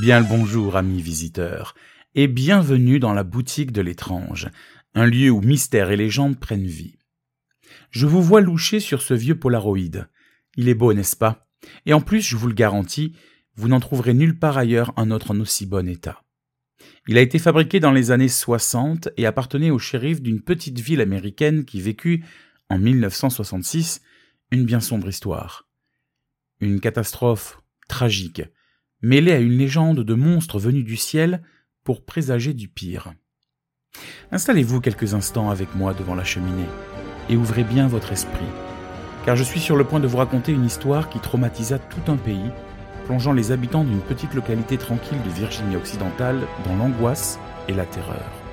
Bien le bonjour, amis visiteurs, et bienvenue dans la boutique de l'étrange, un lieu où mystère et légendes prennent vie. Je vous vois loucher sur ce vieux Polaroid. Il est beau, n'est-ce pas? Et en plus, je vous le garantis, vous n'en trouverez nulle part ailleurs un autre en aussi bon état. Il a été fabriqué dans les années 60 et appartenait au shérif d'une petite ville américaine qui vécut, en 1966, une bien sombre histoire. Une catastrophe tragique, mêlée à une légende de monstres venus du ciel pour présager du pire. Installez-vous quelques instants avec moi devant la cheminée et ouvrez bien votre esprit, car je suis sur le point de vous raconter une histoire qui traumatisa tout un pays, plongeant les habitants d'une petite localité tranquille de Virginie occidentale dans l'angoisse et la terreur.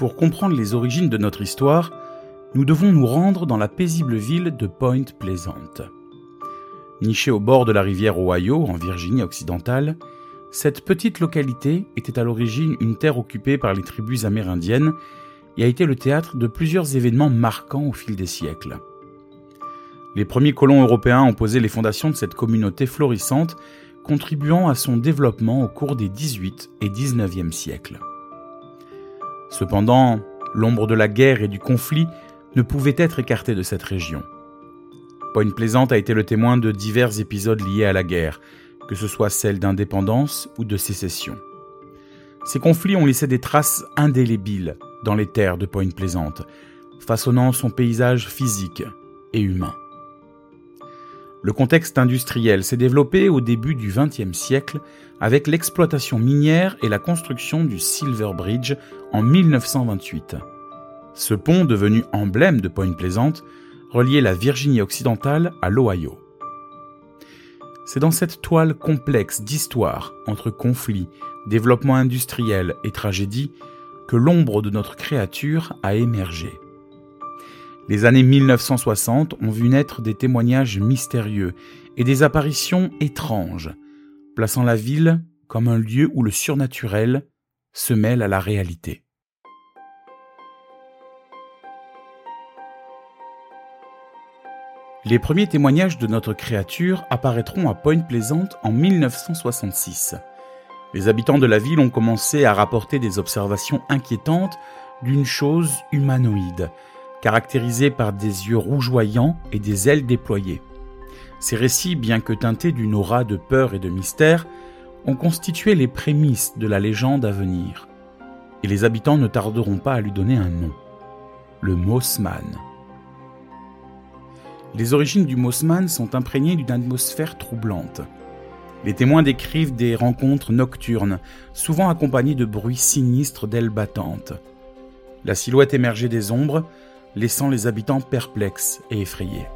Pour comprendre les origines de notre histoire, nous devons nous rendre dans la paisible ville de Point Pleasant. Nichée au bord de la rivière Ohio, en Virginie occidentale, cette petite localité était à l'origine une terre occupée par les tribus amérindiennes et a été le théâtre de plusieurs événements marquants au fil des siècles. Les premiers colons européens ont posé les fondations de cette communauté florissante, contribuant à son développement au cours des 18 et 19e siècles. Cependant, l'ombre de la guerre et du conflit ne pouvait être écartée de cette région. Point Plaisante a été le témoin de divers épisodes liés à la guerre, que ce soit celle d'indépendance ou de sécession. Ces conflits ont laissé des traces indélébiles dans les terres de Point Plaisante, façonnant son paysage physique et humain. Le contexte industriel s'est développé au début du XXe siècle avec l'exploitation minière et la construction du Silver Bridge en 1928. Ce pont, devenu emblème de Point Pleasant, reliait la Virginie occidentale à l'Ohio. C'est dans cette toile complexe d'histoire entre conflits, développement industriel et tragédie que l'ombre de notre créature a émergé. Les années 1960 ont vu naître des témoignages mystérieux et des apparitions étranges, plaçant la ville comme un lieu où le surnaturel se mêle à la réalité. Les premiers témoignages de notre créature apparaîtront à Point Pleasant en 1966. Les habitants de la ville ont commencé à rapporter des observations inquiétantes d'une chose humanoïde, caractérisé par des yeux rougeoyants et des ailes déployées. Ces récits, bien que teintés d'une aura de peur et de mystère, ont constitué les prémices de la légende à venir. Et les habitants ne tarderont pas à lui donner un nom. Le Mossman. Les origines du Mossman sont imprégnées d'une atmosphère troublante. Les témoins décrivent des rencontres nocturnes, souvent accompagnées de bruits sinistres d'ailes battantes. La silhouette émergeait des ombres, laissant les habitants perplexes et effrayés.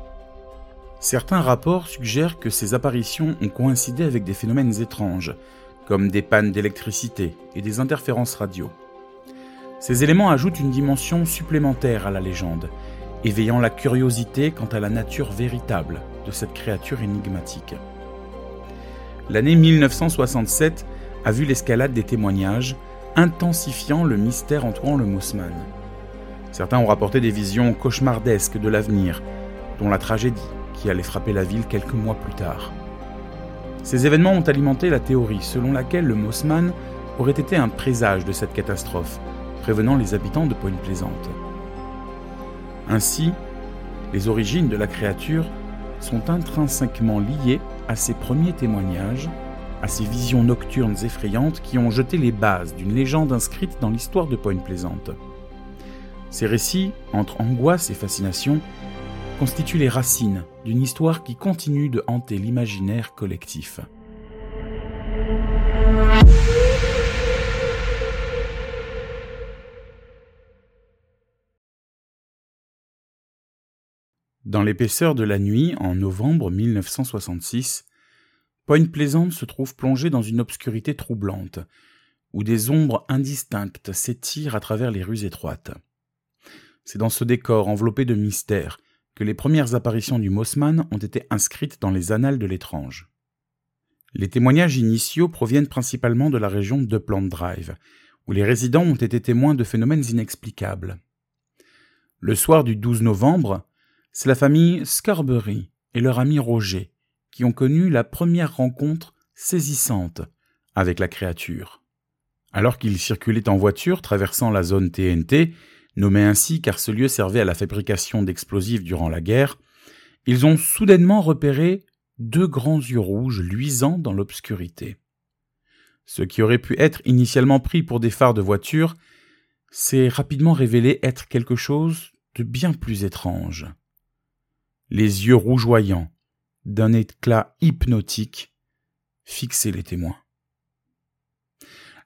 Certains rapports suggèrent que ces apparitions ont coïncidé avec des phénomènes étranges, comme des pannes d'électricité et des interférences radio. Ces éléments ajoutent une dimension supplémentaire à la légende, éveillant la curiosité quant à la nature véritable de cette créature énigmatique. L'année 1967 a vu l'escalade des témoignages, intensifiant le mystère entourant le Mossman. Certains ont rapporté des visions cauchemardesques de l'avenir, dont la tragédie qui allait frapper la ville quelques mois plus tard. Ces événements ont alimenté la théorie selon laquelle le Mossman aurait été un présage de cette catastrophe, prévenant les habitants de Point Plaisante. Ainsi, les origines de la créature sont intrinsèquement liées à ces premiers témoignages, à ces visions nocturnes effrayantes qui ont jeté les bases d'une légende inscrite dans l'histoire de Point Plaisante. Ces récits, entre angoisse et fascination, constituent les racines d'une histoire qui continue de hanter l'imaginaire collectif. Dans l'épaisseur de la nuit, en novembre 1966, Point Plaisante se trouve plongée dans une obscurité troublante, où des ombres indistinctes s'étirent à travers les rues étroites. C'est dans ce décor enveloppé de mystère que les premières apparitions du Mossman ont été inscrites dans les annales de l'étrange. Les témoignages initiaux proviennent principalement de la région de Plant Drive, où les résidents ont été témoins de phénomènes inexplicables. Le soir du 12 novembre, c'est la famille Scarberry et leur ami Roger qui ont connu la première rencontre saisissante avec la créature. Alors qu'ils circulaient en voiture traversant la zone TNT, nommée ainsi car ce lieu servait à la fabrication d'explosifs durant la guerre, ils ont soudainement repéré deux grands yeux rouges luisants dans l'obscurité. Ce qui aurait pu être initialement pris pour des phares de voiture s'est rapidement révélé être quelque chose de bien plus étrange. Les yeux rougeoyants, d'un éclat hypnotique, fixaient les témoins.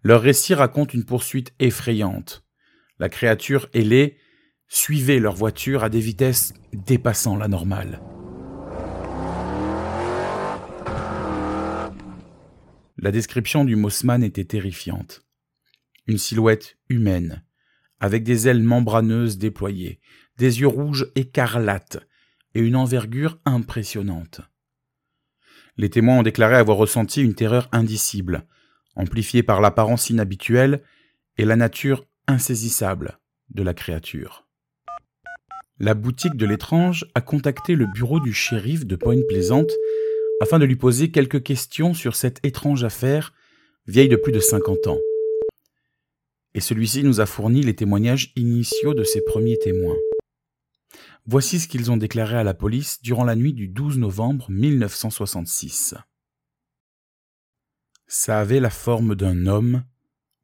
Leur récit raconte une poursuite effrayante. La créature ailée suivait leur voiture à des vitesses dépassant la normale. La description du Mossman était terrifiante. Une silhouette humaine, avec des ailes membraneuses déployées, des yeux rouges écarlates et une envergure impressionnante. Les témoins ont déclaré avoir ressenti une terreur indicible, amplifiée par l'apparence inhabituelle et la nature insaisissable de la créature. La boutique de l'étrange a contacté le bureau du shérif de Point Plaisante afin de lui poser quelques questions sur cette étrange affaire, vieille de plus de cinquante ans. Et celui-ci nous a fourni les témoignages initiaux de ses premiers témoins. Voici ce qu'ils ont déclaré à la police durant la nuit du 12 novembre 1966. Ça avait la forme d'un homme,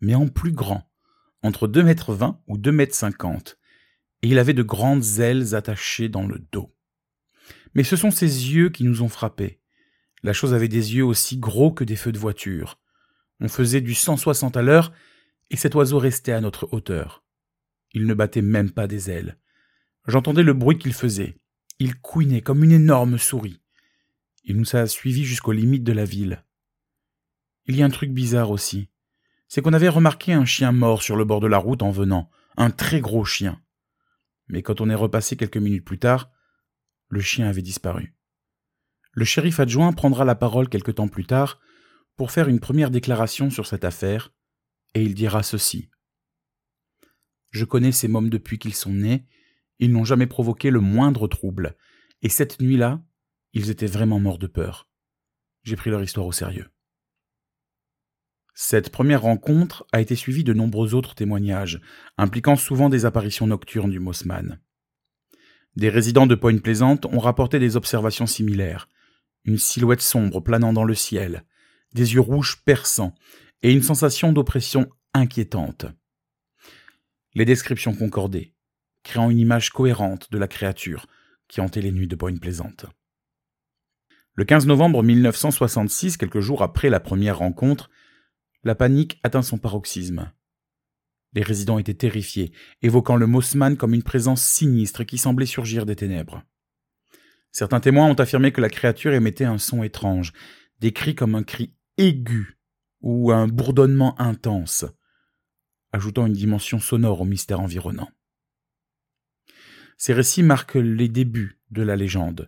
mais en plus grand, entre 2 mètres 20 ou 2 mètres 50, et il avait de grandes ailes attachées dans le dos. Mais ce sont ses yeux qui nous ont frappés. La chose avait des yeux aussi gros que des feux de voiture. On faisait du 160 à l'heure, et cet oiseau restait à notre hauteur. Il ne battait même pas des ailes. J'entendais le bruit qu'il faisait. Il couinait comme une énorme souris. Il nous a suivis jusqu'aux limites de la ville. Il y a un truc bizarre aussi. C'est qu'on avait remarqué un chien mort sur le bord de la route en venant, un très gros chien. Mais quand on est repassé quelques minutes plus tard, le chien avait disparu. Le shérif adjoint prendra la parole quelque temps plus tard pour faire une première déclaration sur cette affaire, et il dira ceci. Je connais ces mômes depuis qu'ils sont nés, ils n'ont jamais provoqué le moindre trouble, et cette nuit-là, ils étaient vraiment morts de peur. J'ai pris leur histoire au sérieux. Cette première rencontre a été suivie de nombreux autres témoignages, impliquant souvent des apparitions nocturnes du Mossman. Des résidents de Point Plaisante ont rapporté des observations similaires, une silhouette sombre planant dans le ciel, des yeux rouges perçants et une sensation d'oppression inquiétante. Les descriptions concordaient, créant une image cohérente de la créature qui hantait les nuits de Point Plaisante. Le 15 novembre 1966, quelques jours après la première rencontre, la panique atteint son paroxysme. Les résidents étaient terrifiés, évoquant le Mossman comme une présence sinistre qui semblait surgir des ténèbres. Certains témoins ont affirmé que la créature émettait un son étrange, décrit comme un cri aigu ou un bourdonnement intense, ajoutant une dimension sonore au mystère environnant. Ces récits marquent les débuts de la légende,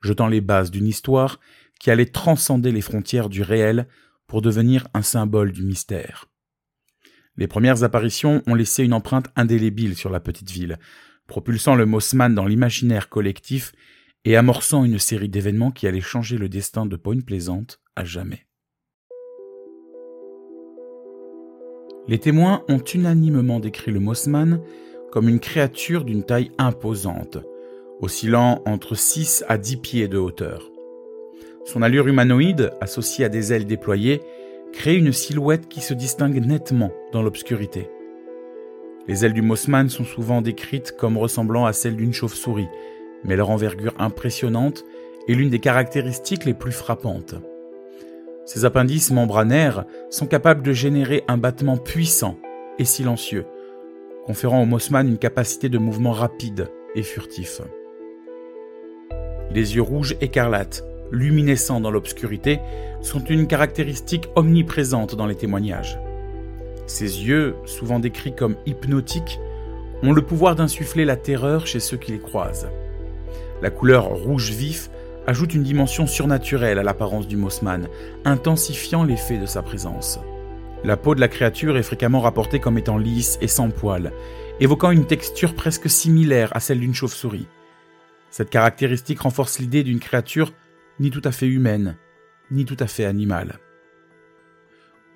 jetant les bases d'une histoire qui allait transcender les frontières du réel pour devenir un symbole du mystère. Les premières apparitions ont laissé une empreinte indélébile sur la petite ville, propulsant le Mossman dans l'imaginaire collectif et amorçant une série d'événements qui allaient changer le destin de Point Plaisante à jamais. Les témoins ont unanimement décrit le Mossman comme une créature d'une taille imposante, oscillant entre 6 à 10 pieds de hauteur. Son allure humanoïde, associée à des ailes déployées, crée une silhouette qui se distingue nettement dans l'obscurité. Les ailes du Mossman sont souvent décrites comme ressemblant à celles d'une chauve-souris, mais leur envergure impressionnante est l'une des caractéristiques les plus frappantes. Ces appendices membranaires sont capables de générer un battement puissant et silencieux, conférant au Mossman une capacité de mouvement rapide et furtif. Les yeux rouges écarlates luminescents dans l'obscurité, sont une caractéristique omniprésente dans les témoignages. Ses yeux, souvent décrits comme hypnotiques, ont le pouvoir d'insuffler la terreur chez ceux qui les croisent. La couleur rouge vif ajoute une dimension surnaturelle à l'apparence du Mossman, intensifiant l'effet de sa présence. La peau de la créature est fréquemment rapportée comme étant lisse et sans poils, évoquant une texture presque similaire à celle d'une chauve-souris. Cette caractéristique renforce l'idée d'une créature ni tout à fait humaine, ni tout à fait animale.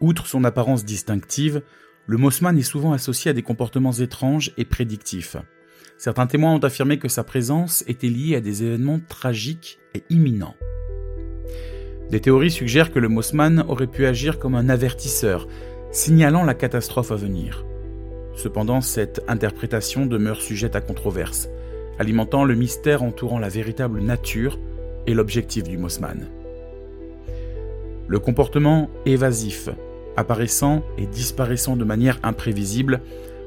Outre son apparence distinctive, le Mossman est souvent associé à des comportements étranges et prédictifs. Certains témoins ont affirmé que sa présence était liée à des événements tragiques et imminents. Des théories suggèrent que le Mossman aurait pu agir comme un avertisseur, signalant la catastrophe à venir. Cependant, cette interprétation demeure sujette à controverse, alimentant le mystère entourant la véritable nature et l'objectif du Mossman. Le comportement évasif, apparaissant et disparaissant de manière imprévisible,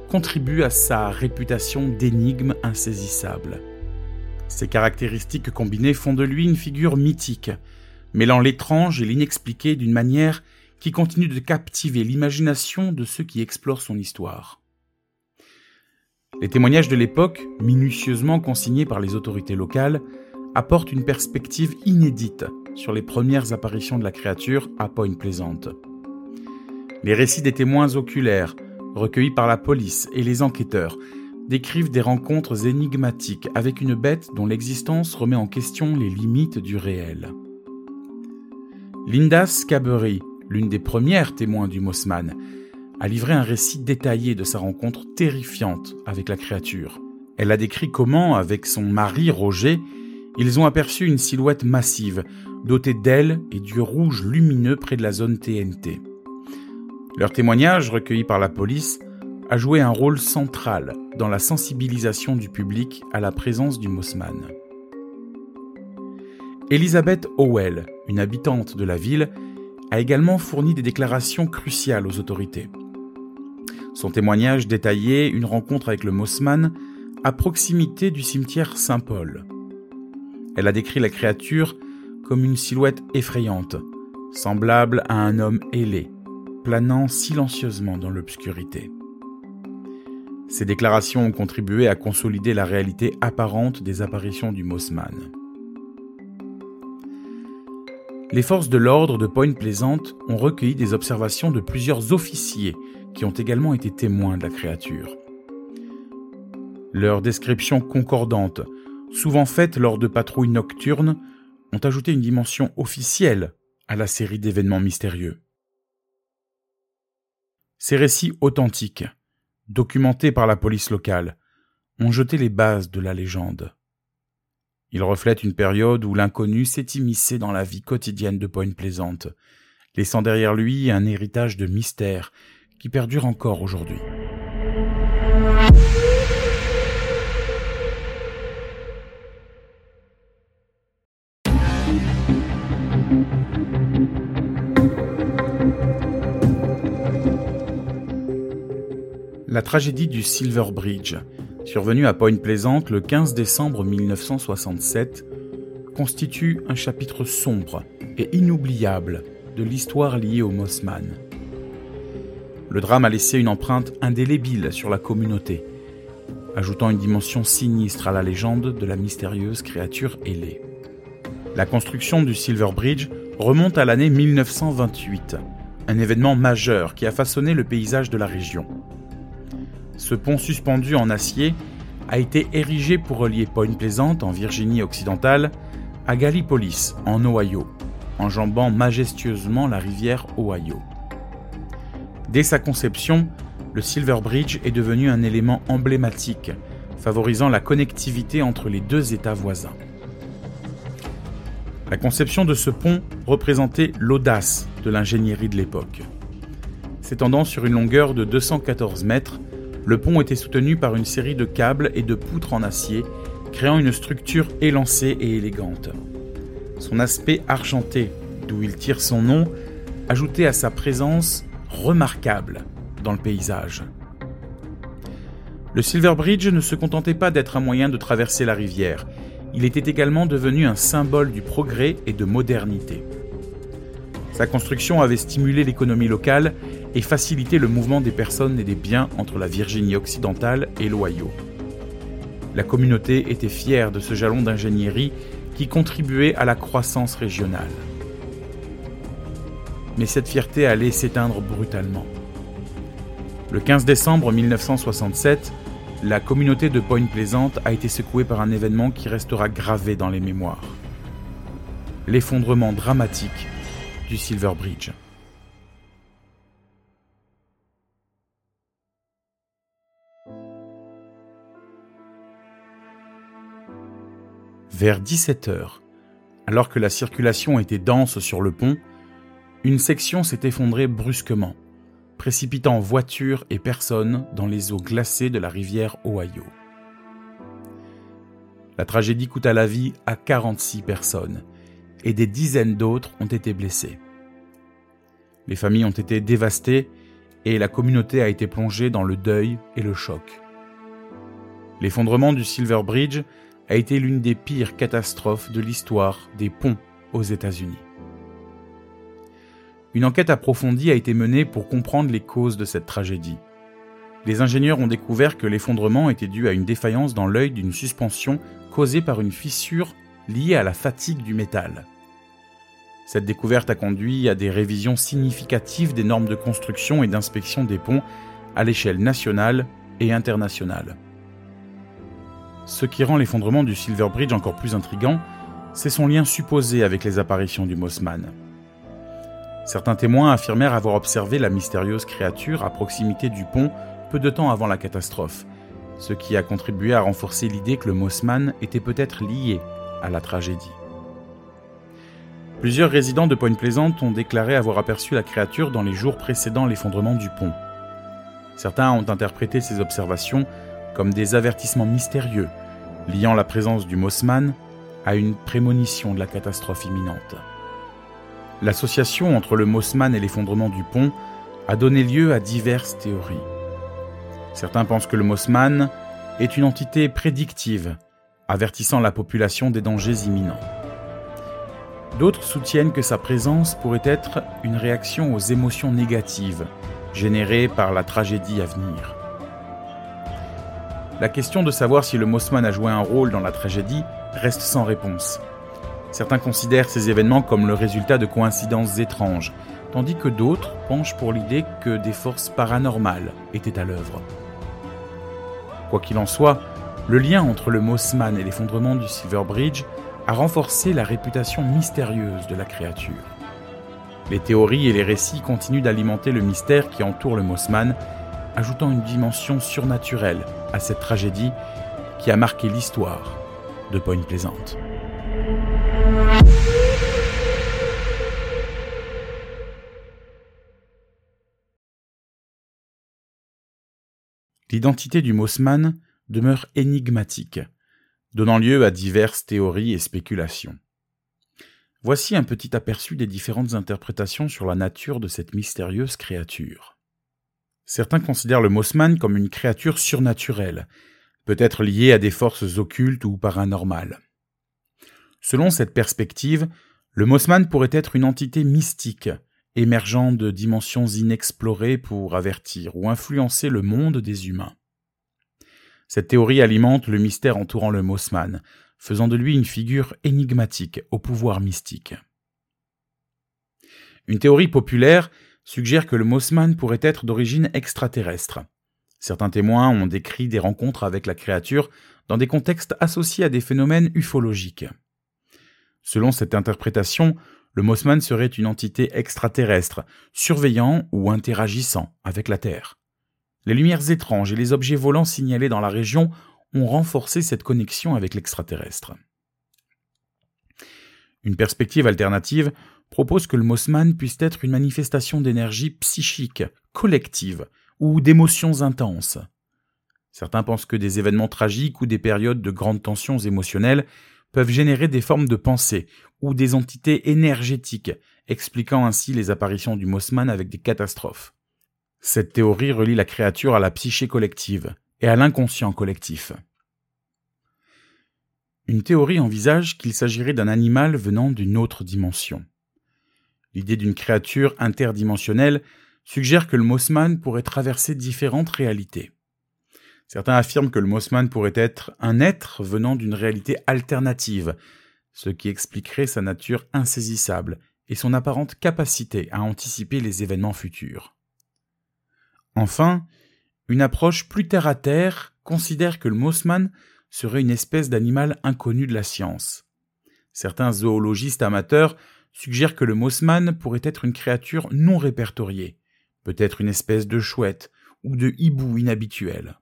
contribue à sa réputation d'énigme insaisissable. Ces caractéristiques combinées font de lui une figure mythique, mêlant l'étrange et l'inexpliqué d'une manière qui continue de captiver l'imagination de ceux qui explorent son histoire. Les témoignages de l'époque, minutieusement consignés par les autorités locales, apportent une perspective inédite sur les premières apparitions de la créature à Point Pleasant. Les récits des témoins oculaires, recueillis par la police et les enquêteurs, décrivent des rencontres énigmatiques avec une bête dont l'existence remet en question les limites du réel. Linda Scabery, l'une des premières témoins du Mossman, a livré un récit détaillé de sa rencontre terrifiante avec la créature. Elle a décrit comment, avec son mari Roger, ils ont aperçu une silhouette massive, dotée d'ailes et d'yeux rouges lumineux près de la zone TNT. Leur témoignage, recueilli par la police, a joué un rôle central dans la sensibilisation du public à la présence du Mossman. Elizabeth Howell, une habitante de la ville, a également fourni des déclarations cruciales aux autorités. Son témoignage détaillait une rencontre avec le Mossman à proximité du cimetière Saint-Paul. Elle a décrit la créature comme une silhouette effrayante, semblable à un homme ailé, planant silencieusement dans l'obscurité. Ces déclarations ont contribué à consolider la réalité apparente des apparitions du Mossman. Les forces de l'ordre de Point Pleasant ont recueilli des observations de plusieurs officiers qui ont également été témoins de la créature. Leurs descriptions concordantes, souvent faites lors de patrouilles nocturnes, ont ajouté une dimension officielle à la série d'événements mystérieux. Ces récits authentiques, documentés par la police locale, ont jeté les bases de la légende. Ils reflètent une période où l'inconnu s'est immiscé dans la vie quotidienne de Point Plaisante, laissant derrière lui un héritage de mystère qui perdure encore aujourd'hui. La tragédie du Silver Bridge, survenue à Point Pleasant le 15 décembre 1967, constitue un chapitre sombre et inoubliable de l'histoire liée au Mossman. Le drame a laissé une empreinte indélébile sur la communauté, ajoutant une dimension sinistre à la légende de la mystérieuse créature ailée. La construction du Silver Bridge remonte à l'année 1928, un événement majeur qui a façonné le paysage de la région. Ce pont suspendu en acier a été érigé pour relier Point Pleasant en Virginie occidentale à Gallipolis en Ohio, enjambant majestueusement la rivière Ohio. Dès sa conception, le Silver Bridge est devenu un élément emblématique, favorisant la connectivité entre les deux États voisins. La conception de ce pont représentait l'audace de l'ingénierie de l'époque. S'étendant sur une longueur de 214 mètres, le pont était soutenu par une série de câbles et de poutres en acier, créant une structure élancée et élégante. Son aspect argenté, d'où il tire son nom, ajoutait à sa présence remarquable dans le paysage. Le Silver Bridge ne se contentait pas d'être un moyen de traverser la rivière, il était également devenu un symbole du progrès et de modernité. Sa construction avait stimulé l'économie locale et facilité le mouvement des personnes et des biens entre la Virginie occidentale et l'Ohio. La communauté était fière de ce jalon d'ingénierie qui contribuait à la croissance régionale. Mais cette fierté allait s'éteindre brutalement. Le 15 décembre 1967, la communauté de Point Pleasant a été secouée par un événement qui restera gravé dans les mémoires. L'effondrement dramatique Silver Bridge. Vers 17 heures, alors que la circulation était dense sur le pont, une section s'est effondrée brusquement, précipitant voitures et personnes dans les eaux glacées de la rivière Ohio. La tragédie coûta la vie à 46 personnes et des dizaines d'autres ont été blessées. Les familles ont été dévastées et la communauté a été plongée dans le deuil et le choc. L'effondrement du Silver Bridge a été l'une des pires catastrophes de l'histoire des ponts aux États-Unis. Une enquête approfondie a été menée pour comprendre les causes de cette tragédie. Les ingénieurs ont découvert que l'effondrement était dû à une défaillance dans l'œil d'une suspension causée par une fissure liée à la fatigue du métal. Cette découverte a conduit à des révisions significatives des normes de construction et d'inspection des ponts à l'échelle nationale et internationale. Ce qui rend l'effondrement du Silver Bridge encore plus intrigant, c'est son lien supposé avec les apparitions du Mossman. Certains témoins affirmèrent avoir observé la mystérieuse créature à proximité du pont peu de temps avant la catastrophe, ce qui a contribué à renforcer l'idée que le Mossman était peut-être lié à la tragédie. Plusieurs résidents de Point Pleasant ont déclaré avoir aperçu la créature dans les jours précédant l'effondrement du pont. Certains ont interprété ces observations comme des avertissements mystérieux liant la présence du Mossman à une prémonition de la catastrophe imminente. L'association entre le Mossman et l'effondrement du pont a donné lieu à diverses théories. Certains pensent que le Mossman est une entité prédictive, avertissant la population des dangers imminents. D'autres soutiennent que sa présence pourrait être une réaction aux émotions négatives générées par la tragédie à venir. La question de savoir si le Mossman a joué un rôle dans la tragédie reste sans réponse. Certains considèrent ces événements comme le résultat de coïncidences étranges, tandis que d'autres penchent pour l'idée que des forces paranormales étaient à l'œuvre. Quoi qu'il en soit, le lien entre le Mossman et l'effondrement du Silver Bridge a renforcé la réputation mystérieuse de la créature. Les théories et les récits continuent d'alimenter le mystère qui entoure le Mossman, ajoutant une dimension surnaturelle à cette tragédie qui a marqué l'histoire de Point Plaisante. L'identité du Mossman demeure énigmatique, donnant lieu à diverses théories et spéculations. Voici un petit aperçu des différentes interprétations sur la nature de cette mystérieuse créature. Certains considèrent le Mossman comme une créature surnaturelle, peut-être liée à des forces occultes ou paranormales. Selon cette perspective, le Mossman pourrait être une entité mystique, émergeant de dimensions inexplorées pour avertir ou influencer le monde des humains. Cette théorie alimente le mystère entourant le Mossman, faisant de lui une figure énigmatique au pouvoir mystique. Une théorie populaire suggère que le Mossman pourrait être d'origine extraterrestre. Certains témoins ont décrit des rencontres avec la créature dans des contextes associés à des phénomènes ufologiques. Selon cette interprétation, le Mossman serait une entité extraterrestre, surveillant ou interagissant avec la Terre. Les lumières étranges et les objets volants signalés dans la région ont renforcé cette connexion avec l'extraterrestre. Une perspective alternative propose que le Mossman puisse être une manifestation d'énergie psychique, collective, ou d'émotions intenses. Certains pensent que des événements tragiques ou des périodes de grandes tensions émotionnelles peuvent générer des formes de pensée ou des entités énergétiques, expliquant ainsi les apparitions du Mossman avec des catastrophes. Cette théorie relie la créature à la psyché collective et à l'inconscient collectif. Une théorie envisage qu'il s'agirait d'un animal venant d'une autre dimension. L'idée d'une créature interdimensionnelle suggère que le Mossman pourrait traverser différentes réalités. Certains affirment que le Mossman pourrait être un être venant d'une réalité alternative, ce qui expliquerait sa nature insaisissable et son apparente capacité à anticiper les événements futurs. Enfin, une approche plus terre-à-terre considère que le Mossman serait une espèce d'animal inconnu de la science. Certains zoologistes amateurs suggèrent que le Mossman pourrait être une créature non répertoriée, peut-être une espèce de chouette ou de hibou inhabituel.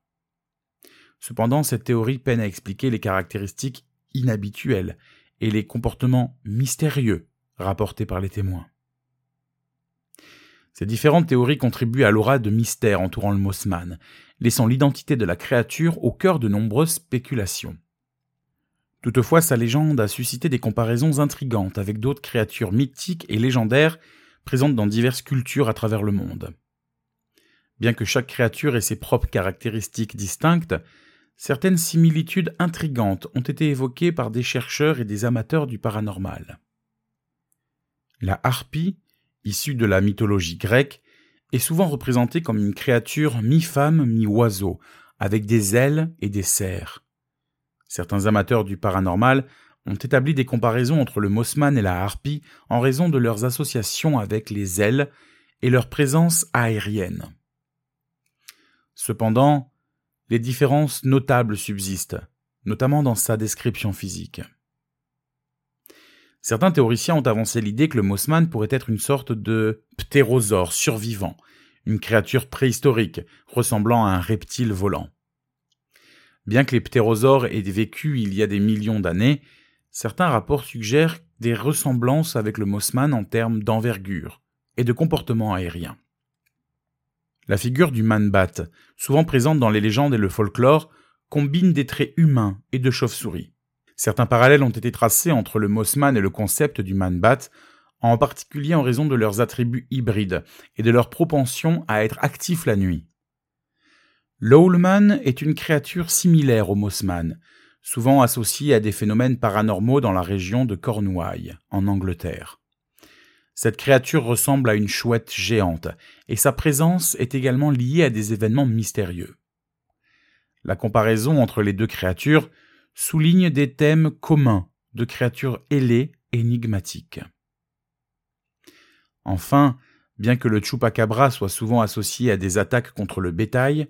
Cependant, cette théorie peine à expliquer les caractéristiques inhabituelles et les comportements mystérieux rapportés par les témoins. Ces différentes théories contribuent à l'aura de mystère entourant le Mossman, laissant l'identité de la créature au cœur de nombreuses spéculations. Toutefois, sa légende a suscité des comparaisons intrigantes avec d'autres créatures mythiques et légendaires présentes dans diverses cultures à travers le monde. Bien que chaque créature ait ses propres caractéristiques distinctes, certaines similitudes intrigantes ont été évoquées par des chercheurs et des amateurs du paranormal. La harpie, issue de la mythologie grecque, est souvent représentée comme une créature mi-femme, mi-oiseau, avec des ailes et des serres. Certains amateurs du paranormal ont établi des comparaisons entre le Mossman et la harpie en raison de leurs associations avec les ailes et leur présence aérienne. Cependant, les différences notables subsistent, notamment dans sa description physique. Certains théoriciens ont avancé l'idée que le Mossman pourrait être une sorte de ptérosaure survivant, une créature préhistorique ressemblant à un reptile volant. Bien que les ptérosaures aient vécu il y a des millions d'années, certains rapports suggèrent des ressemblances avec le Mossman en termes d'envergure et de comportement aérien. La figure du man-bat, souvent présente dans les légendes et le folklore, combine des traits humains et de chauve-souris. Certains parallèles ont été tracés entre le Mossman et le concept du man-bat, en particulier en raison de leurs attributs hybrides et de leur propension à être actifs la nuit. L'Owlman est une créature similaire au Mossman, souvent associée à des phénomènes paranormaux dans la région de Cornouailles, en Angleterre. Cette créature ressemble à une chouette géante, et sa présence est également liée à des événements mystérieux. La comparaison entre les deux créatures souligne des thèmes communs de créatures ailées énigmatiques. Enfin, bien que le chupacabra soit souvent associé à des attaques contre le bétail,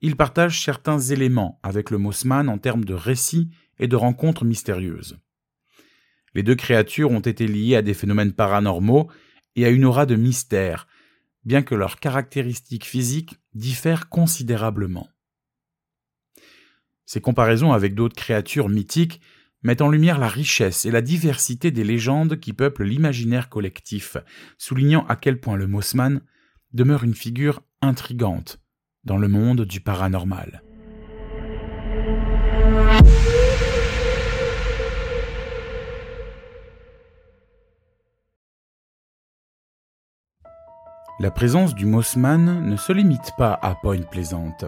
il partage certains éléments avec le Mossman en termes de récits et de rencontres mystérieuses. Les deux créatures ont été liées à des phénomènes paranormaux et à une aura de mystère, bien que leurs caractéristiques physiques diffèrent considérablement. Ces comparaisons avec d'autres créatures mythiques mettent en lumière la richesse et la diversité des légendes qui peuplent l'imaginaire collectif, soulignant à quel point le Mossman demeure une figure intrigante dans le monde du paranormal. La présence du Mossman ne se limite pas à Point Plaisante.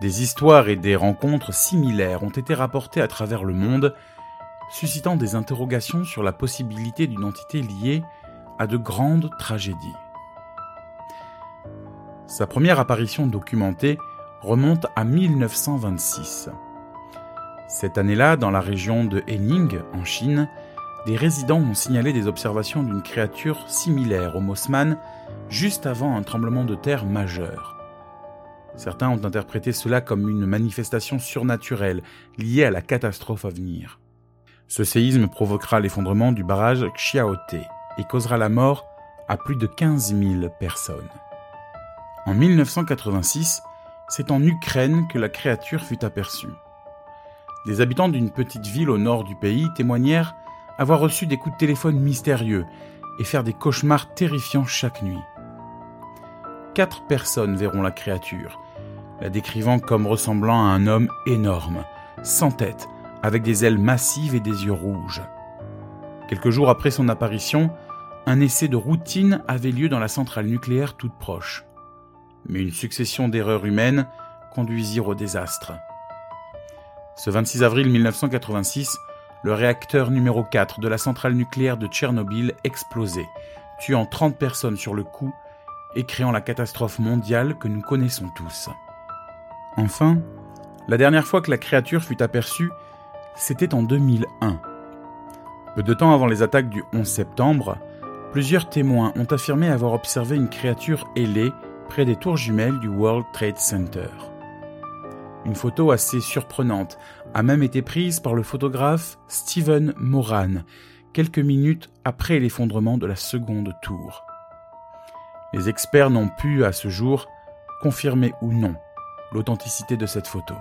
Des histoires et des rencontres similaires ont été rapportées à travers le monde, suscitant des interrogations sur la possibilité d'une entité liée à de grandes tragédies. Sa première apparition documentée remonte à 1926. Cette année-là, dans la région de Hening, en Chine, des résidents ont signalé des observations d'une créature similaire au Mossman juste avant un tremblement de terre majeur. Certains ont interprété cela comme une manifestation surnaturelle liée à la catastrophe à venir. Ce séisme provoquera l'effondrement du barrage Xiaote et causera la mort à plus de 15 000 personnes. En 1986, c'est en Ukraine que la créature fut aperçue. Des habitants d'une petite ville au nord du pays témoignèrent avoir reçu des coups de téléphone mystérieux et faire des cauchemars terrifiants chaque nuit. Quatre personnes verront la créature, la décrivant comme ressemblant à un homme énorme, sans tête, avec des ailes massives et des yeux rouges. Quelques jours après son apparition, un essai de routine avait lieu dans la centrale nucléaire toute proche. Mais une succession d'erreurs humaines conduisirent au désastre. Ce 26 avril 1986, le réacteur numéro 4 de la centrale nucléaire de Tchernobyl explosait, tuant 30 personnes sur le coup et créant la catastrophe mondiale que nous connaissons tous. Enfin, la dernière fois que la créature fut aperçue, c'était en 2001. Peu de temps avant les attaques du 11 septembre, plusieurs témoins ont affirmé avoir observé une créature ailée près des tours jumelles du World Trade Center. Une photo assez surprenante a même été prise par le photographe Steven Moran, quelques minutes après l'effondrement de la seconde tour. Les experts n'ont pu, à ce jour, confirmer ou non l'authenticité de cette photo.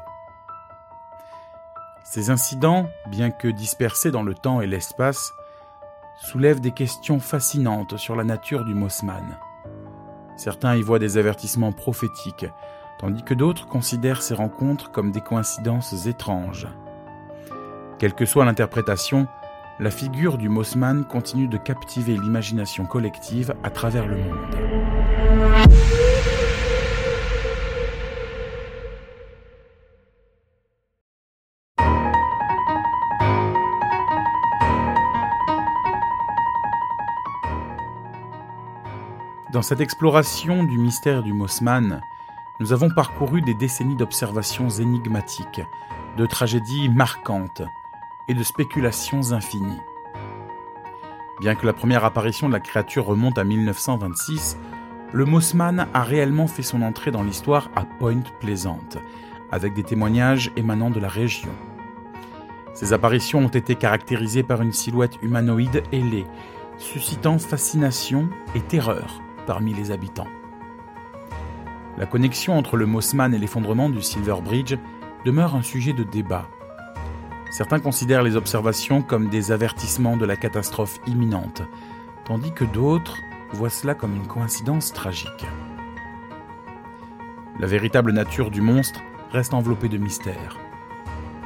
Ces incidents, bien que dispersés dans le temps et l'espace, soulèvent des questions fascinantes sur la nature du Mossman. Certains y voient des avertissements prophétiques, tandis que d'autres considèrent ces rencontres comme des coïncidences étranges. Quelle que soit l'interprétation, la figure du Mossman continue de captiver l'imagination collective à travers le monde. Dans cette exploration du mystère du Mossman, nous avons parcouru des décennies d'observations énigmatiques, de tragédies marquantes et de spéculations infinies. Bien que la première apparition de la créature remonte à 1926, le Mossman a réellement fait son entrée dans l'histoire à Point Pleasant, avec des témoignages émanant de la région. Ces apparitions ont été caractérisées par une silhouette humanoïde ailée, suscitant fascination et terreur parmi les habitants. La connexion entre le Mossman et l'effondrement du Silver Bridge demeure un sujet de débat. Certains considèrent les observations comme des avertissements de la catastrophe imminente, tandis que d'autres voient cela comme une coïncidence tragique. La véritable nature du monstre reste enveloppée de mystère.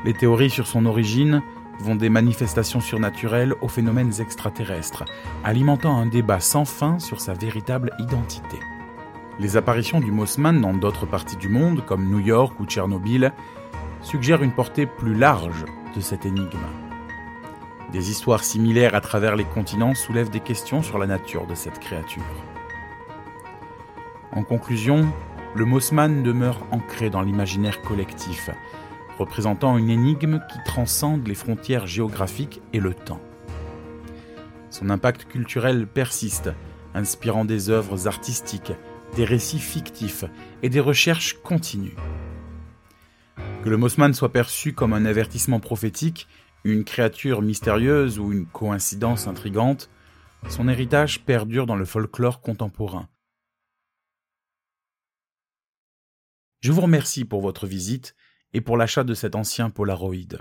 Les théories sur son origine vont des manifestations surnaturelles aux phénomènes extraterrestres, alimentant un débat sans fin sur sa véritable identité. Les apparitions du Mossman dans d'autres parties du monde, comme New York ou Tchernobyl, suggèrent une portée plus large de cette énigme. Des histoires similaires à travers les continents soulèvent des questions sur la nature de cette créature. En conclusion, le Mossman demeure ancré dans l'imaginaire collectif, représentant une énigme qui transcende les frontières géographiques et le temps. Son impact culturel persiste, inspirant des œuvres artistiques, des récits fictifs et des recherches continues. Que le Mossman soit perçu comme un avertissement prophétique, une créature mystérieuse ou une coïncidence intrigante, son héritage perdure dans le folklore contemporain. Je vous remercie pour votre visite et pour l'achat de cet ancien Polaroid.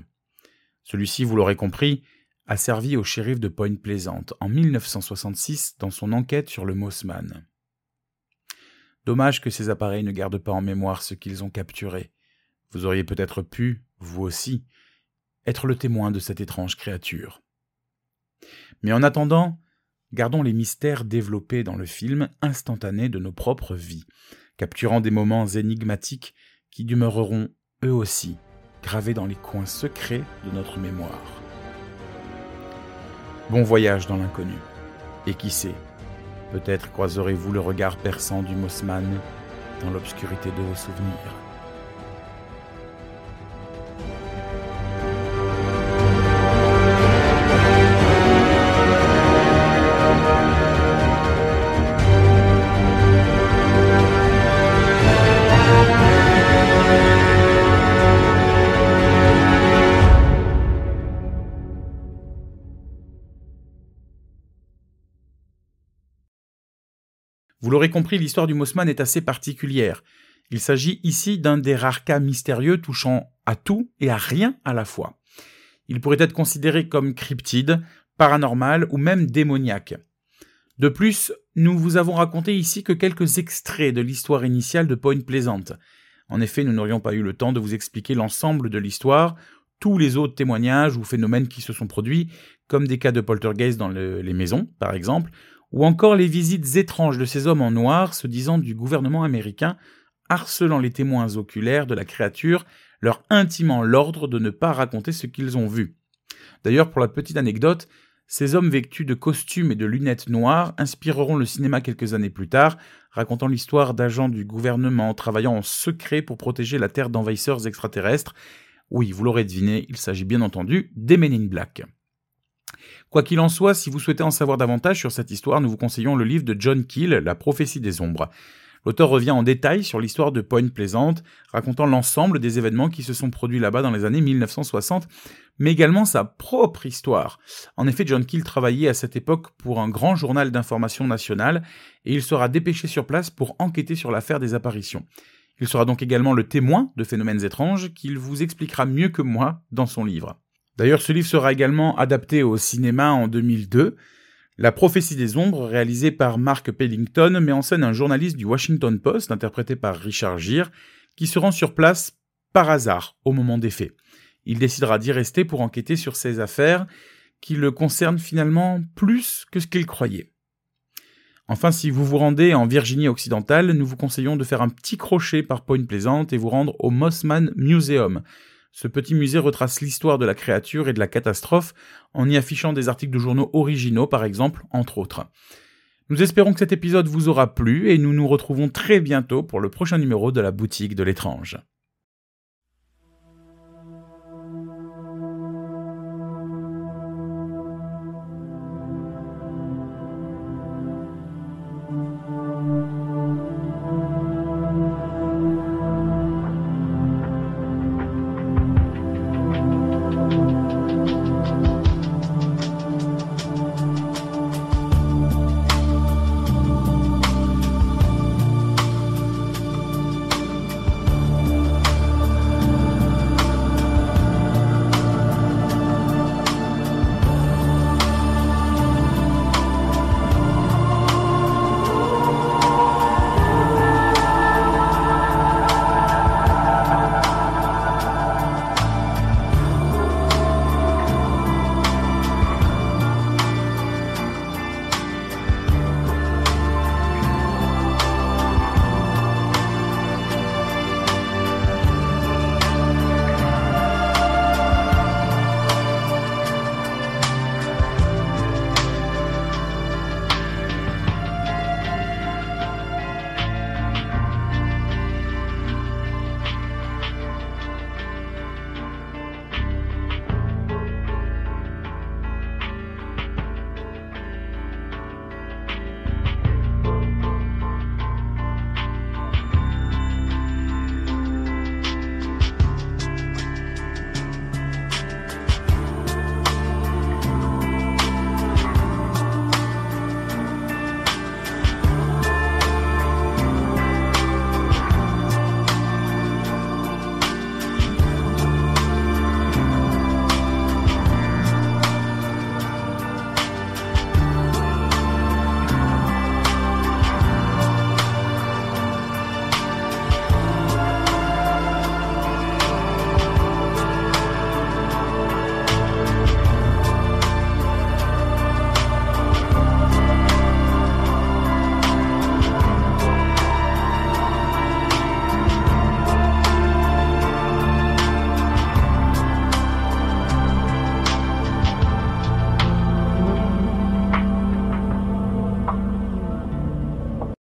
Celui-ci, vous l'aurez compris, a servi au shérif de Point Pleasant en 1966 dans son enquête sur le Mossman. Dommage que ces appareils ne gardent pas en mémoire ce qu'ils ont capturé. Vous auriez peut-être pu, vous aussi, être le témoin de cette étrange créature. Mais en attendant, gardons les mystères développés dans le film instantané de nos propres vies, capturant des moments énigmatiques qui demeureront eux aussi, gravés dans les coins secrets de notre mémoire. Bon voyage dans l'inconnu. Et qui sait, peut-être croiserez-vous le regard perçant du Mossman dans l'obscurité de vos souvenirs. L'aurez compris, l'histoire du Mossman est assez particulière. Il s'agit ici d'un des rares cas mystérieux touchant à tout et à rien à la fois. Il pourrait être considéré comme cryptide, paranormal ou même démoniaque. De plus, nous vous avons raconté ici que quelques extraits de l'histoire initiale de Point Plaisante. En effet, nous n'aurions pas eu le temps de vous expliquer l'ensemble de l'histoire, tous les autres témoignages ou phénomènes qui se sont produits, comme des cas de poltergeist dans les maisons, par exemple, ou encore les visites étranges de ces hommes en noir se disant du gouvernement américain, harcelant les témoins oculaires de la créature leur intimant l'ordre de ne pas raconter ce qu'ils ont vu. D'ailleurs, pour la petite anecdote, ces hommes vêtus de costumes et de lunettes noires inspireront le cinéma quelques années plus tard, racontant l'histoire d'agents du gouvernement travaillant en secret pour protéger la Terre d'envahisseurs extraterrestres. Oui, vous l'aurez deviné, il s'agit bien entendu des Men in Black. Quoi qu'il en soit, si vous souhaitez en savoir davantage sur cette histoire, nous vous conseillons le livre de John Keel, La prophétie des ombres. L'auteur revient en détail sur l'histoire de Point Pleasant, racontant l'ensemble des événements qui se sont produits là-bas dans les années 1960, mais également sa propre histoire. En effet, John Keel travaillait à cette époque pour un grand journal d'information nationale, et il sera dépêché sur place pour enquêter sur l'affaire des apparitions. Il sera donc également le témoin de phénomènes étranges qu'il vous expliquera mieux que moi dans son livre. D'ailleurs, ce livre sera également adapté au cinéma en 2002, la prophétie des ombres, réalisée par Mark Pellington, met en scène un journaliste du Washington Post, interprété par Richard Gere, qui se rend sur place par hasard au moment des faits. Il décidera d'y rester pour enquêter sur ces affaires qui le concernent finalement plus que ce qu'il croyait. Enfin, si vous vous rendez en Virginie occidentale, nous vous conseillons de faire un petit crochet par Point Pleasant et vous rendre au Mossman Museum, ce petit musée retrace l'histoire de la créature et de la catastrophe en y affichant des articles de journaux originaux par exemple, entre autres. Nous espérons que cet épisode vous aura plu et nous nous retrouvons très bientôt pour le prochain numéro de la boutique de l'étrange.